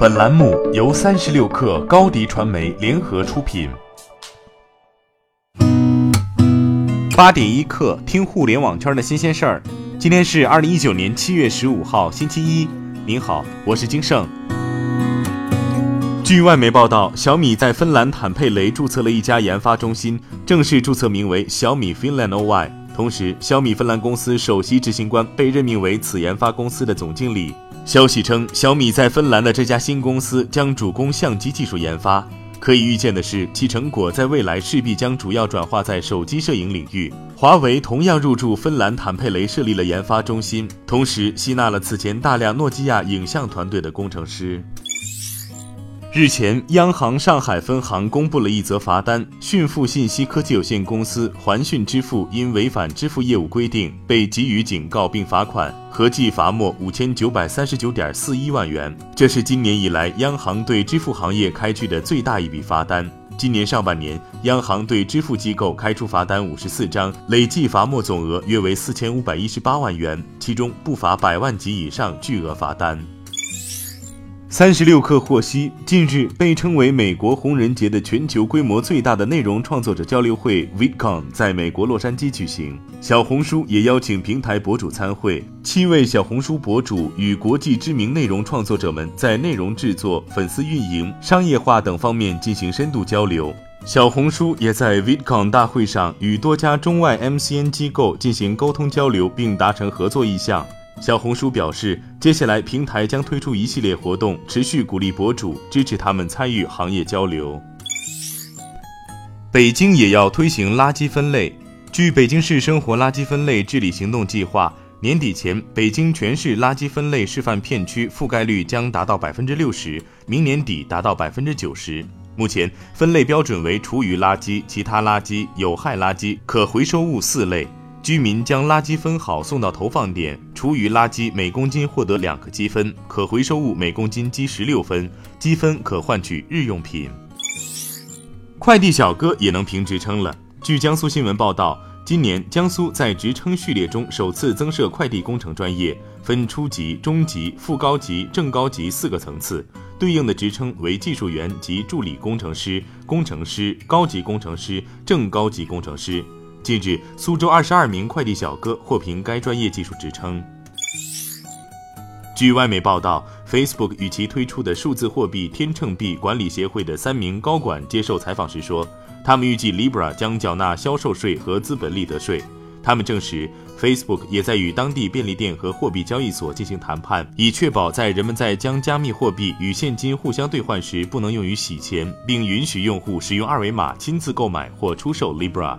本栏目由三十六氪高低传媒联合出品。八点一刻，听互联网圈的新鲜事儿。今天是二零一九年七月十五号，星期一。您好，我是金盛。据外媒报道，小米在芬兰坦佩雷注册了一家研发中心，正式注册名为小米 Finland OY。同时，小米芬兰公司首席执行官被任命为此研发公司的总经理。消息称，小米在芬兰的这家新公司将主攻相机技术研发。可以预见的是，其成果在未来势必将主要转化在手机摄影领域。华为同样入驻芬兰坦佩雷，设立了研发中心，同时吸纳了此前大量诺基亚影像团队的工程师。日前，央行上海分行公布了一则罚单，讯付信息科技有限公司环讯支付因违反支付业务规定，被给予警告并罚款，合计罚没五千九百三十九点四一万元。这是今年以来央行对支付行业开具的最大一笔罚单。今年上半年，央行对支付机构开出罚单五十四张，累计罚没总额约为四千五百一十八万元，其中不乏百万级以上巨额罚单。三十六氪获悉，近日被称为美国红人节的全球规模最大的内容创作者交流会 VidCon 在美国洛杉矶举行。小红书也邀请平台博主参会，七位小红书博主与国际知名内容创作者们在内容制作、粉丝运营、商业化等方面进行深度交流。小红书也在 VidCon 大会上与多家中外 MCN 机构进行沟通交流，并达成合作意向。小红书表示，接下来平台将推出一系列活动，持续鼓励博主，支持他们参与行业交流。北京也要推行垃圾分类。据北京市生活垃圾分类治理行动计划，年底前，北京全市垃圾分类示范片区覆盖率将达到百分之六十，明年底达到百分之九十。目前分类标准为厨余垃圾、其他垃圾、有害垃圾、可回收物四类。居民将垃圾分好送到投放点，厨余垃圾每公斤获得两个积分，可回收物每公斤积十六分，积分可换取日用品。快递小哥也能评职称了。据江苏新闻报道，今年江苏在职称序列中首次增设快递工程专业，分初级、中级、副高级、正高级四个层次，对应的职称为技术员及助理工程师、工程师、高级工程师、正高级工程师。近日，苏州二十二名快递小哥获评该专业技术职称。据外媒报道，Facebook 与其推出的数字货币天秤币管理协会的三名高管接受采访时说，他们预计 Libra 将缴纳销售税和资本利得税。他们证实，Facebook 也在与当地便利店和货币交易所进行谈判，以确保在人们在将加密货币与现金互相兑换时不能用于洗钱，并允许用户使用二维码亲自购买或出售 Libra。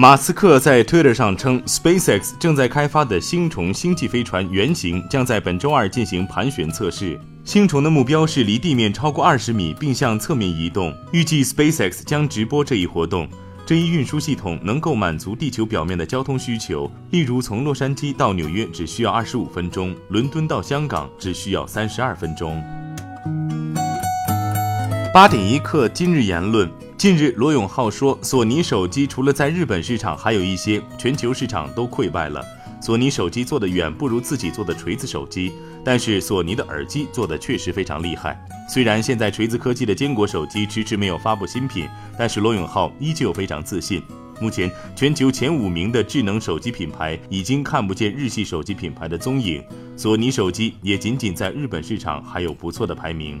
马斯克在 Twitter 上称，SpaceX 正在开发的星虫星际飞船原型将在本周二进行盘旋测试。星虫的目标是离地面超过二十米，并向侧面移动。预计 SpaceX 将直播这一活动。这一运输系统能够满足地球表面的交通需求，例如从洛杉矶到纽约只需要二十五分钟，伦敦到香港只需要三十二分钟。八点一刻，今日言论。近日，罗永浩说，索尼手机除了在日本市场，还有一些全球市场都溃败了。索尼手机做的远不如自己做的锤子手机，但是索尼的耳机做的确实非常厉害。虽然现在锤子科技的坚果手机迟迟没有发布新品，但是罗永浩依旧非常自信。目前，全球前五名的智能手机品牌已经看不见日系手机品牌的踪影，索尼手机也仅仅在日本市场还有不错的排名。